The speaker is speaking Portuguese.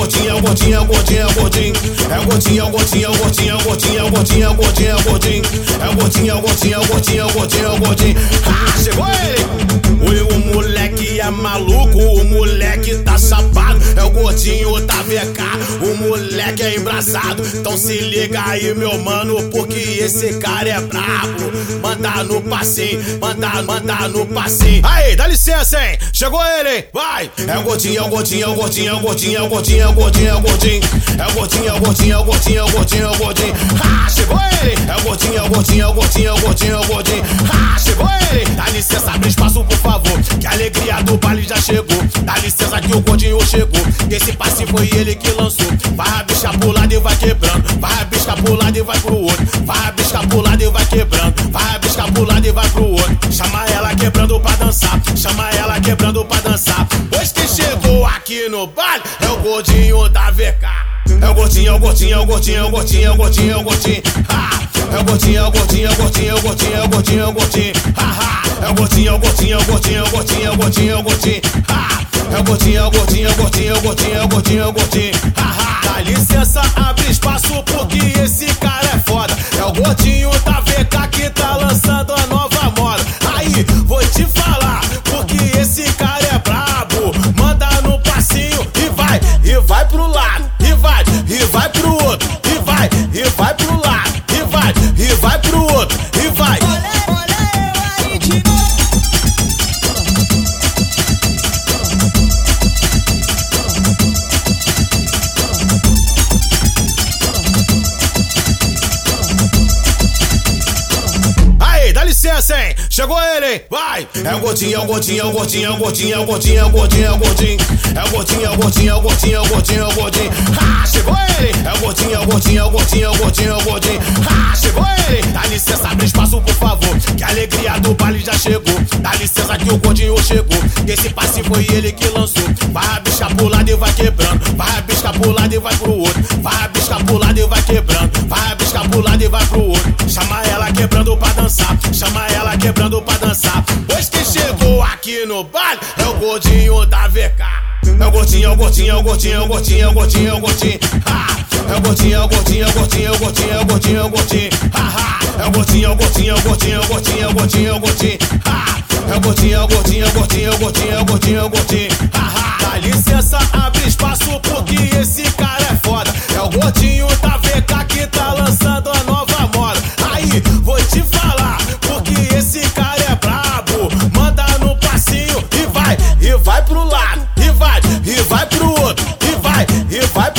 gordinho, é gordinho, é gordinho, é gordinho. É gordinho, é gordinho, é gordinho, é gordinho, é gordinho, é gordinho, é gordinho. É gordinho, é gordinho, é gordinho, é gordinho, é gordinho. Ah, chegou ele! O, o moleque é maluco, o moleque tá moleque é embrasado. Então se liga aí, meu mano, porque esse cara é brabo. Manda no passinho, manda, manda no passinho. Aí, dá licença, hein? Chegou ele, hein? Vai! É o gordinho, é o gordinho, é o gordinho, é o gordinho, é o gordinho, é o gordinho, é o gordinho. É o gordinho, é o gordinho, é o gordinho, é o gordinho, é o gordinho. Ah, chegou ele! É o gordinho, é o gordinho, é o gordinho, é o gordinho, é o gordinho. Ah, ele! Alegria do baile já chegou. Dá licença que o gordinho chegou. Esse passe foi ele que lançou. Vai rabiscar pro lado e vai quebrando. Vai rabiscar pro lado e vai pro outro. Vai rabiscar pro lado e vai quebrando. Vai rabiscar pro lado e vai pro outro. Chama ela quebrando pra dançar. Chama ela quebrando pra dançar. Pois que chegou aqui no baile é o gordinho da VK. É o gordinho, é o gordinho, é o gordinho, é o gordinho, é o gordinho, é o gordinho. Ah, é o gordinho, é o gordinho, é o gordinho, é o gordinho, é o gordinho, é o gordinho. Ah, é gordinho, é o gordinho, é o gordinho, é o gordinho, é o gordinho, é o gordinho. Ah, é o gordinho, é o gordinho, é o gordinho, é o gordinho, é o gordinho, é o gordinho. Ah, dá licença, abre espaço porque esse cara é foda. É o gordinho da VK Hein? Chegou ele? Vai! É o gordinho, é o gordinho, é o gordinho, é o gordinho, é o gordinho, é o gordinho, é o gordinho. É o gordinho, é o gordinho, é o gordinho, é o gordinho, é o gordinho. Ah, chegou ele! É o gordinho, é o gordinho, é o gordinho, é o gordinho, é o gordinho. Ah, chegou ele! Dá licença, abre espaço, por favor. Que a alegria do baile já chegou. Dá licença que o gordinho chegou. Esse passe foi ele que lançou. Vai rabiscar pro lado e vai quebrando. Vai rabiscar pro lado e vai pro outro. Vai rabiscar pro lado e vai quebrando. Vai rabiscar pro lado e vai pro outro. Chama quebrando pra dançar. Chama ela quebrando pra dançar. Pois que chegou aqui no baile é o gordinho da VK. É o gordinho, é o gordinho, é o gordinho, é o gordinho, é o gordinho, é o gordinho. Ah, é o gordinho, é o gordinho, é o gordinho, é o gordinho, é o gordinho, é o gordinho. Ah, ah, é o gordinho, é o gordinho, é o gordinho, é o gordinho, é o gordinho, é o gordinho. Ah, é o gordinho, é o gordinho, é o gordinho, é o gordinho, é o gordinho, é o gordinho. Ah, ah, dá licença, abre espaço porque esse cara é foda. É o gordinho If I